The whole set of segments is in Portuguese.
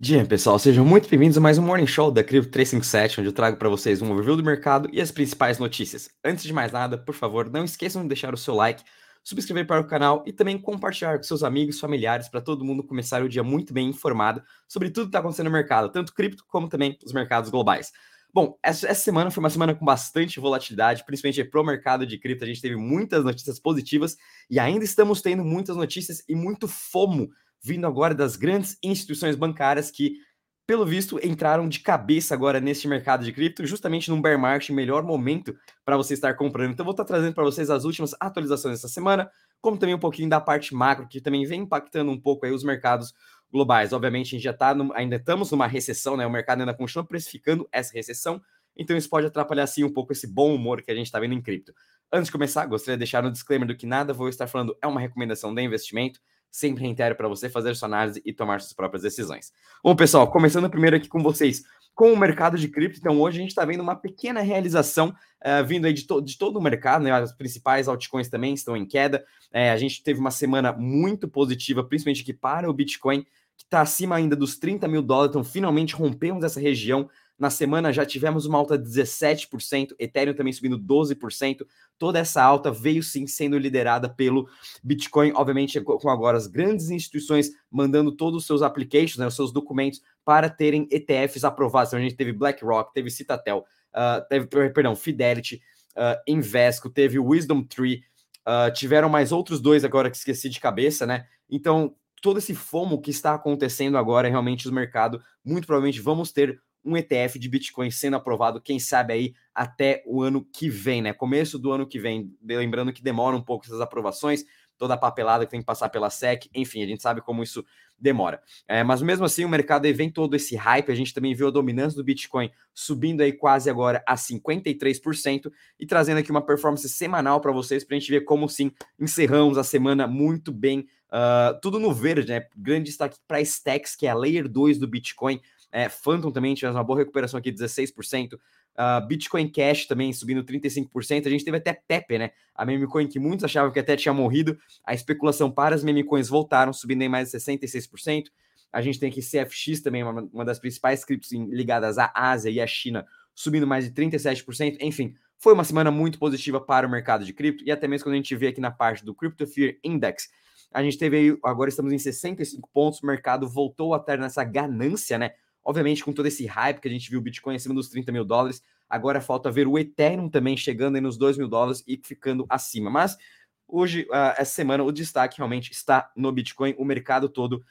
Dia, pessoal, sejam muito bem-vindos a mais um Morning Show da Crypto 357, onde eu trago para vocês um overview do mercado e as principais notícias. Antes de mais nada, por favor, não esqueçam de deixar o seu like, subscrever para o canal e também compartilhar com seus amigos, familiares, para todo mundo começar o dia muito bem informado sobre tudo que está acontecendo no mercado, tanto cripto como também os mercados globais. Bom, essa, semana foi uma semana com bastante volatilidade, principalmente para o mercado de cripto. A gente teve muitas notícias positivas e ainda estamos tendo muitas notícias e muito FOMO vindo agora das grandes instituições bancárias que, pelo visto, entraram de cabeça agora neste mercado de cripto, justamente num bear market, melhor momento para você estar comprando. Então, vou estar trazendo para vocês as últimas atualizações dessa semana, como também um pouquinho da parte macro, que também vem impactando um pouco aí os mercados globais. Obviamente, a gente já está, ainda estamos numa recessão, né? O mercado ainda continua precificando essa recessão, então isso pode atrapalhar sim um pouco esse bom humor que a gente está vendo em cripto. Antes de começar, gostaria de deixar um disclaimer do que nada vou estar falando é uma recomendação de investimento sempre reitero para você fazer sua análise e tomar suas próprias decisões. Bom, pessoal, começando primeiro aqui com vocês, com o mercado de cripto, então hoje a gente está vendo uma pequena realização uh, vindo aí de, to de, todo o mercado, né? As principais altcoins também estão em queda. É, a gente teve uma semana muito positiva, principalmente aqui para o Bitcoin, que está acima ainda dos 30 mil dólares, então finalmente rompemos essa região na semana já tivemos uma alta de 17%, Ethereum também subindo 12%. Toda essa alta veio sim sendo liderada pelo Bitcoin, obviamente com agora as grandes instituições mandando todos os seus applications, né, os seus documentos para terem ETFs aprovados. Então a gente teve BlackRock, teve Citatel, uh, teve, perdão, Fidelity, uh, Invesco, teve Wisdom Tree, uh, tiveram mais outros dois agora que esqueci de cabeça, né? Então todo esse FOMO que está acontecendo agora, realmente o mercado, muito provavelmente vamos ter um ETF de Bitcoin sendo aprovado, quem sabe aí até o ano que vem, né? Começo do ano que vem. Lembrando que demora um pouco essas aprovações, toda a papelada que tem que passar pela SEC, enfim, a gente sabe como isso demora. É, mas mesmo assim, o mercado vem todo esse hype, a gente também viu a dominância do Bitcoin subindo aí quase agora a 53% e trazendo aqui uma performance semanal para vocês, para a gente ver como sim encerramos a semana muito bem, uh, tudo no verde, né? Grande destaque para Stacks, que é a Layer 2 do Bitcoin, é, Phantom também tivemos uma boa recuperação aqui, 16%. Uh, ah, Bitcoin Cash também subindo 35%. A gente teve até Pepe, né? A meme coin que muitos achavam que até tinha morrido. A especulação para as meme coins voltaram, subindo em mais de 66%. A gente tem aqui CFX também, uma, uma das principais criptos ligadas à Ásia e à China, subindo mais de 37%. Enfim, foi uma semana muito positiva para o mercado de cripto. E até mesmo quando a gente vê aqui na parte do Crypto Fear Index, a gente teve aí, agora estamos em 65 pontos, o mercado voltou a ter nessa ganância, né? Obviamente, com todo esse hype que a gente viu o Bitcoin acima dos 30 mil dólares, agora falta ver o Ethereum também chegando aí nos 2 mil dólares e ficando acima. Mas hoje, uh, essa semana, o destaque realmente está no Bitcoin, o mercado todo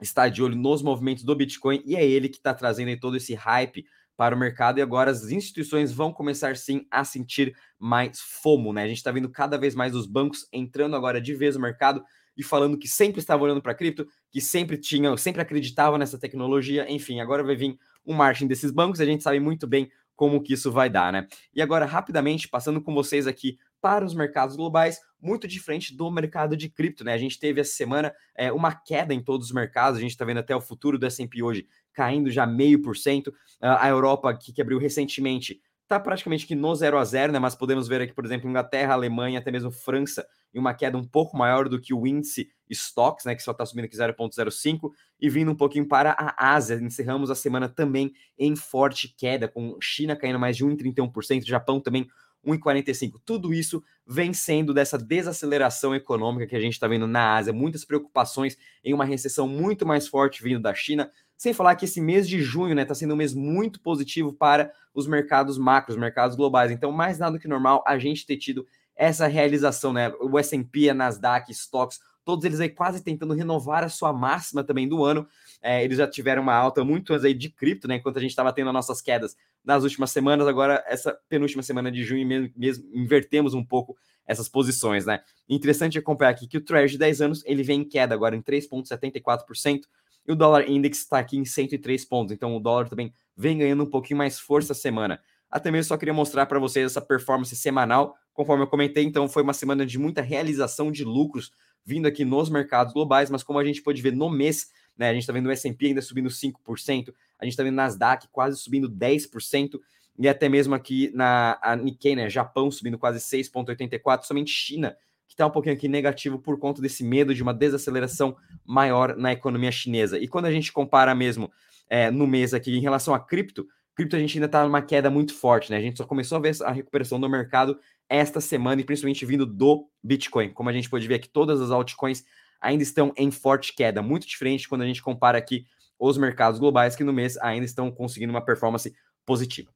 está de olho nos movimentos do Bitcoin e é ele que está trazendo aí todo esse hype para o mercado e agora as instituições vão começar sim a sentir mais FOMO, né? A gente está vendo cada vez mais os bancos entrando agora de vez no mercado e falando que sempre estava olhando para cripto, que sempre tinha, sempre acreditava nessa tecnologia. Enfim, agora vai vir um margem desses bancos, a gente sabe muito bem como que isso vai dar, né? E agora, rapidamente, passando com vocês aqui para os mercados globais, muito diferente do mercado de cripto, né? A gente teve essa semana é, uma queda em todos os mercados, a gente está vendo até o futuro do S&P hoje caindo já meio por cento. A Europa, que, que abriu recentemente, está praticamente que no 0 a 0, né? Mas podemos ver aqui, por exemplo, Inglaterra, Alemanha, até mesmo França, em uma queda um pouco maior do que o índice Stocks, né? Que só está subindo aqui 0,05, e vindo um pouquinho para a Ásia. Encerramos a semana também em forte queda, com China caindo mais de 1,31%, Japão também 1,45. Tudo isso vem sendo dessa desaceleração econômica que a gente está vendo na Ásia, muitas preocupações em uma recessão muito mais forte vindo da China. Sem falar que esse mês de junho está né, sendo um mês muito positivo para os mercados macros, mercados globais. Então, mais nada do que normal a gente ter tido essa realização, né? O S&P, a Nasdaq, Stocks, todos eles aí quase tentando renovar a sua máxima também do ano. É, eles já tiveram uma alta muito antes aí de cripto, né? Enquanto a gente estava tendo as nossas quedas nas últimas semanas, agora essa penúltima semana de junho mesmo, mesmo invertemos um pouco essas posições, né? Interessante acompanhar aqui que o Treasury de 10 anos ele vem em queda agora em 3,74%, e o dólar index está aqui em 103 pontos. Então o dólar também vem ganhando um pouquinho mais força semana. Até mesmo só queria mostrar para vocês essa performance semanal, conforme eu comentei. Então foi uma semana de muita realização de lucros vindo aqui nos mercados globais, mas como a gente pode ver no mês, né, a gente está vendo o S&P ainda subindo 5%, a gente está vendo o Nasdaq quase subindo 10%, e até mesmo aqui na Nikkei, né, Japão subindo quase 6,84%, somente China que está um pouquinho aqui negativo por conta desse medo de uma desaceleração maior na economia chinesa. E quando a gente compara mesmo é, no mês aqui em relação a cripto, cripto a gente ainda está numa queda muito forte, né? A gente só começou a ver a recuperação do mercado esta semana e principalmente vindo do Bitcoin. Como a gente pode ver aqui, todas as altcoins ainda estão em forte queda, muito diferente quando a gente compara aqui os mercados globais que no mês ainda estão conseguindo uma performance positiva.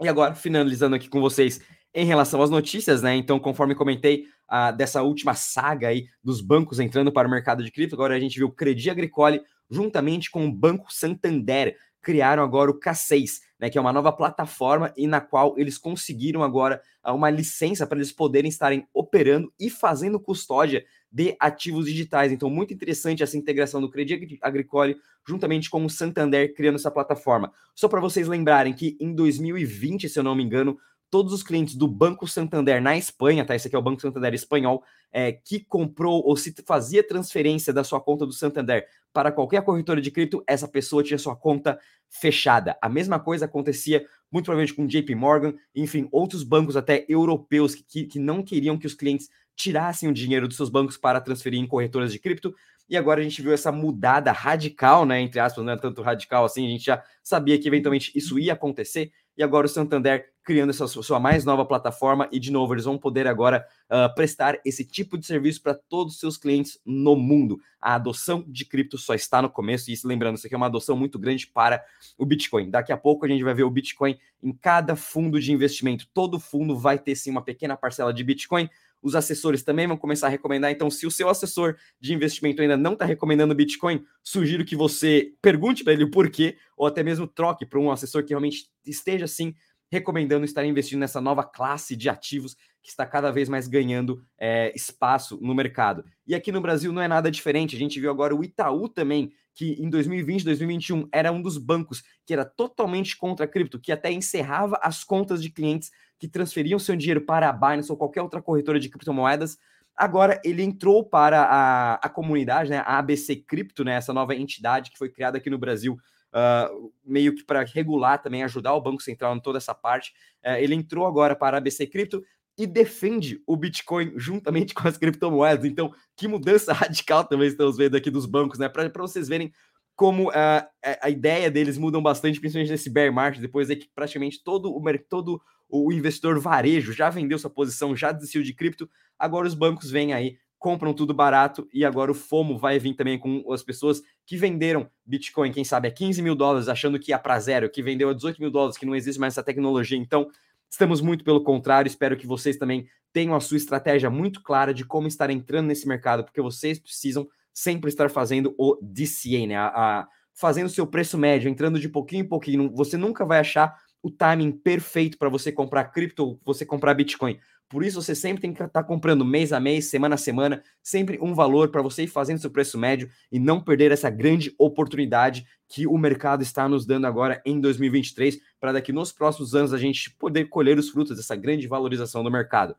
E agora, finalizando aqui com vocês em relação às notícias, né? Então, conforme comentei uh, dessa última saga aí dos bancos entrando para o mercado de cripto, agora a gente viu o Credit Agricole juntamente com o Banco Santander criaram agora o K6, né, que é uma nova plataforma e na qual eles conseguiram agora uh, uma licença para eles poderem estarem operando e fazendo custódia de ativos digitais. Então, muito interessante essa integração do Credit Agricole juntamente com o Santander criando essa plataforma. Só para vocês lembrarem que em 2020, se eu não me engano, todos os clientes do Banco Santander na Espanha, tá? Esse aqui é o Banco Santander espanhol, é, que comprou ou se fazia transferência da sua conta do Santander para qualquer corretora de cripto, essa pessoa tinha sua conta fechada. A mesma coisa acontecia muito provavelmente com JP Morgan, enfim, outros bancos até europeus que, que não queriam que os clientes tirassem o dinheiro dos seus bancos para transferir em corretoras de cripto. E agora a gente viu essa mudada radical, né? Entre aspas, não é tanto radical assim, a gente já sabia que eventualmente isso ia acontecer. E agora o Santander criando essa sua mais nova plataforma, e de novo, eles vão poder agora uh, prestar esse tipo de serviço para todos os seus clientes no mundo. A adoção de cripto só está no começo, e lembrando, isso aqui é uma adoção muito grande para o Bitcoin. Daqui a pouco a gente vai ver o Bitcoin em cada fundo de investimento. Todo fundo vai ter sim uma pequena parcela de Bitcoin os assessores também vão começar a recomendar. Então, se o seu assessor de investimento ainda não está recomendando Bitcoin, sugiro que você pergunte para ele o porquê, ou até mesmo troque para um assessor que realmente esteja assim recomendando estar investindo nessa nova classe de ativos que está cada vez mais ganhando é, espaço no mercado. E aqui no Brasil não é nada diferente. A gente viu agora o Itaú também, que em 2020, 2021 era um dos bancos que era totalmente contra cripto, que até encerrava as contas de clientes que transferiam seu dinheiro para a Binance ou qualquer outra corretora de criptomoedas. Agora ele entrou para a, a comunidade, né, a ABC Cripto, né, essa nova entidade que foi criada aqui no Brasil, uh, meio que para regular também, ajudar o Banco Central em toda essa parte. Uh, ele entrou agora para a ABC Cripto e defende o Bitcoin juntamente com as criptomoedas. Então, que mudança radical também estamos vendo aqui dos bancos, né? Para vocês verem como uh, a ideia deles mudam bastante, principalmente nesse bear market, depois é que praticamente todo o todo o investidor varejo já vendeu sua posição, já desistiu de cripto, agora os bancos vêm aí, compram tudo barato e agora o FOMO vai vir também com as pessoas que venderam Bitcoin, quem sabe a 15 mil dólares, achando que ia para zero, que vendeu a 18 mil dólares, que não existe mais essa tecnologia. Então, estamos muito pelo contrário. Espero que vocês também tenham a sua estratégia muito clara de como estar entrando nesse mercado, porque vocês precisam sempre estar fazendo o DCA, né? A, a, fazendo seu preço médio, entrando de pouquinho em pouquinho. Você nunca vai achar o timing perfeito para você comprar cripto, você comprar Bitcoin. Por isso você sempre tem que estar tá comprando mês a mês, semana a semana, sempre um valor para você ir fazendo seu preço médio e não perder essa grande oportunidade que o mercado está nos dando agora em 2023, para daqui nos próximos anos a gente poder colher os frutos dessa grande valorização do mercado.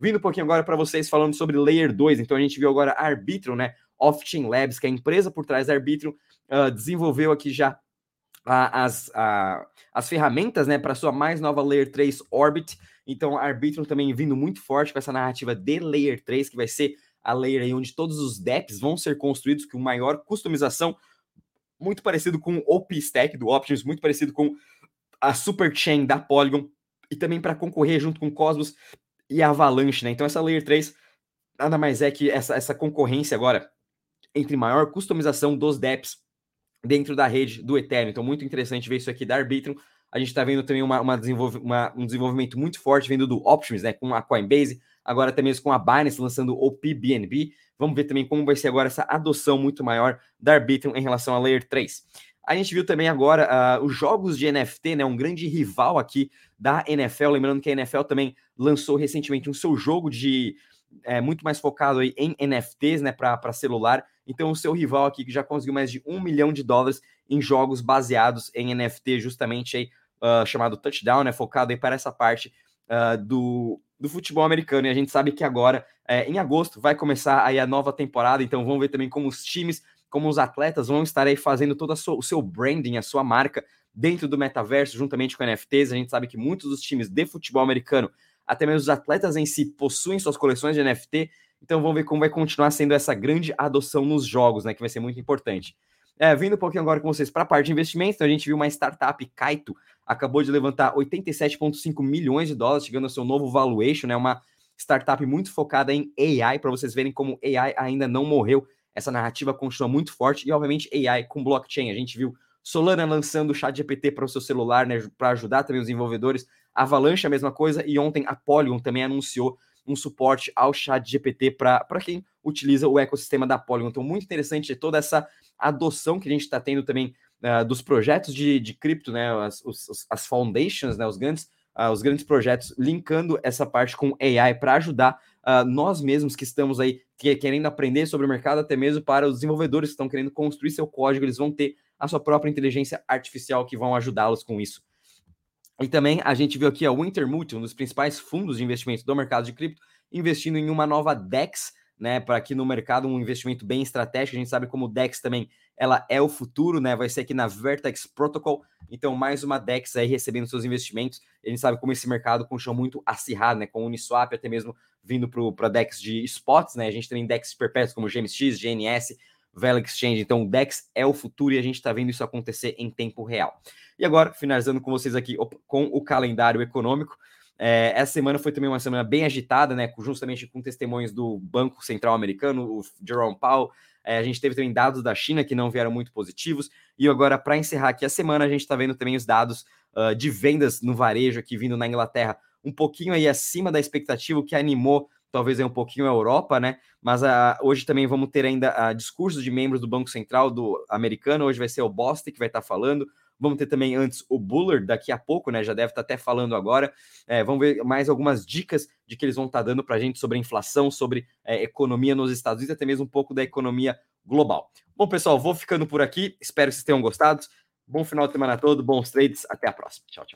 Vindo um pouquinho agora para vocês falando sobre Layer 2, então a gente viu agora a Arbitrum, né? Off-Chain Labs, que é a empresa por trás da Arbitrum, uh, desenvolveu aqui já a, as, a, as ferramentas né, para sua mais nova Layer 3 Orbit. Então, Arbitrum também vindo muito forte com essa narrativa de Layer 3, que vai ser a layer aí onde todos os DEPs vão ser construídos com maior customização, muito parecido com o OP-Stack do Options, muito parecido com a Superchain da Polygon, e também para concorrer junto com Cosmos e Avalanche, né? Então, essa Layer 3 nada mais é que essa, essa concorrência agora entre maior customização dos DEPs dentro da rede do Ethereum. Então, muito interessante ver isso aqui da Arbitrum. A gente está vendo também uma, uma, desenvolve, uma, um desenvolvimento muito forte vindo do Optimus, né, com a Coinbase, agora mesmo com a Binance lançando o PBNB. Vamos ver também como vai ser agora essa adoção muito maior da Arbitrum em relação à Layer 3. A gente viu também agora uh, os jogos de NFT, né, um grande rival aqui da NFL. Lembrando que a NFL também lançou recentemente um seu jogo de é, muito mais focado aí em NFTs, né, para celular. Então, o seu rival aqui, que já conseguiu mais de um milhão de dólares em jogos baseados em NFT, justamente aí, uh, chamado Touchdown, né, focado aí para essa parte uh, do, do futebol americano. E a gente sabe que agora, é, em agosto, vai começar aí a nova temporada. Então, vamos ver também como os times, como os atletas vão estar aí fazendo todo sua, o seu branding, a sua marca dentro do metaverso, juntamente com NFTs. A gente sabe que muitos dos times de futebol americano até mesmo os atletas em si possuem suas coleções de NFT, Então vamos ver como vai continuar sendo essa grande adoção nos jogos, né? Que vai ser muito importante. É, vindo um pouquinho agora com vocês para a parte de investimentos, então a gente viu uma startup, Kaito, acabou de levantar 87,5 milhões de dólares, chegando ao seu novo valuation, né? Uma startup muito focada em AI, para vocês verem como AI ainda não morreu. Essa narrativa continua muito forte e, obviamente, AI com blockchain. A gente viu Solana lançando o chat GPT para o seu celular, né, para ajudar também os desenvolvedores. Avalanche a mesma coisa e ontem a Polygon também anunciou um suporte ao chat GPT para quem utiliza o ecossistema da Polygon. Então, muito interessante toda essa adoção que a gente está tendo também uh, dos projetos de, de cripto, né, as, os, as foundations, né, os grandes, uh, os grandes projetos, linkando essa parte com AI para ajudar uh, nós mesmos que estamos aí que, querendo aprender sobre o mercado, até mesmo para os desenvolvedores que estão querendo construir seu código, eles vão ter a sua própria inteligência artificial que vão ajudá-los com isso. E também a gente viu aqui a Wintermute, um dos principais fundos de investimento do mercado de cripto, investindo em uma nova DEX, né, para aqui no mercado um investimento bem estratégico. A gente sabe como DEX também ela é o futuro, né? Vai ser aqui na Vertex Protocol. Então, mais uma DEX aí recebendo seus investimentos. A gente sabe como esse mercado continua muito acirrado, né? Com Uniswap até mesmo vindo para DEX de spots, né? A gente tem DEX perpétuos como GMX, GNS, Vela Exchange. Então, o DEX é o futuro e a gente está vendo isso acontecer em tempo real. E agora, finalizando com vocês aqui com o calendário econômico. É, essa semana foi também uma semana bem agitada, né? Justamente com testemunhos do Banco Central Americano, o Jerome Powell. É, a gente teve também dados da China que não vieram muito positivos. E agora, para encerrar aqui a semana, a gente está vendo também os dados uh, de vendas no varejo aqui vindo na Inglaterra, um pouquinho aí acima da expectativa, o que animou talvez aí um pouquinho a Europa, né? Mas uh, hoje também vamos ter ainda uh, discursos de membros do Banco Central do americano. Hoje vai ser o Boston que vai estar tá falando. Vamos ter também antes o Buller daqui a pouco, né? Já deve estar até falando agora. É, vamos ver mais algumas dicas de que eles vão estar tá dando para a gente sobre a inflação, sobre é, economia nos Estados Unidos, até mesmo um pouco da economia global. Bom, pessoal, vou ficando por aqui. Espero que vocês tenham gostado. Bom final de semana todo, bons trades. Até a próxima. Tchau, tchau.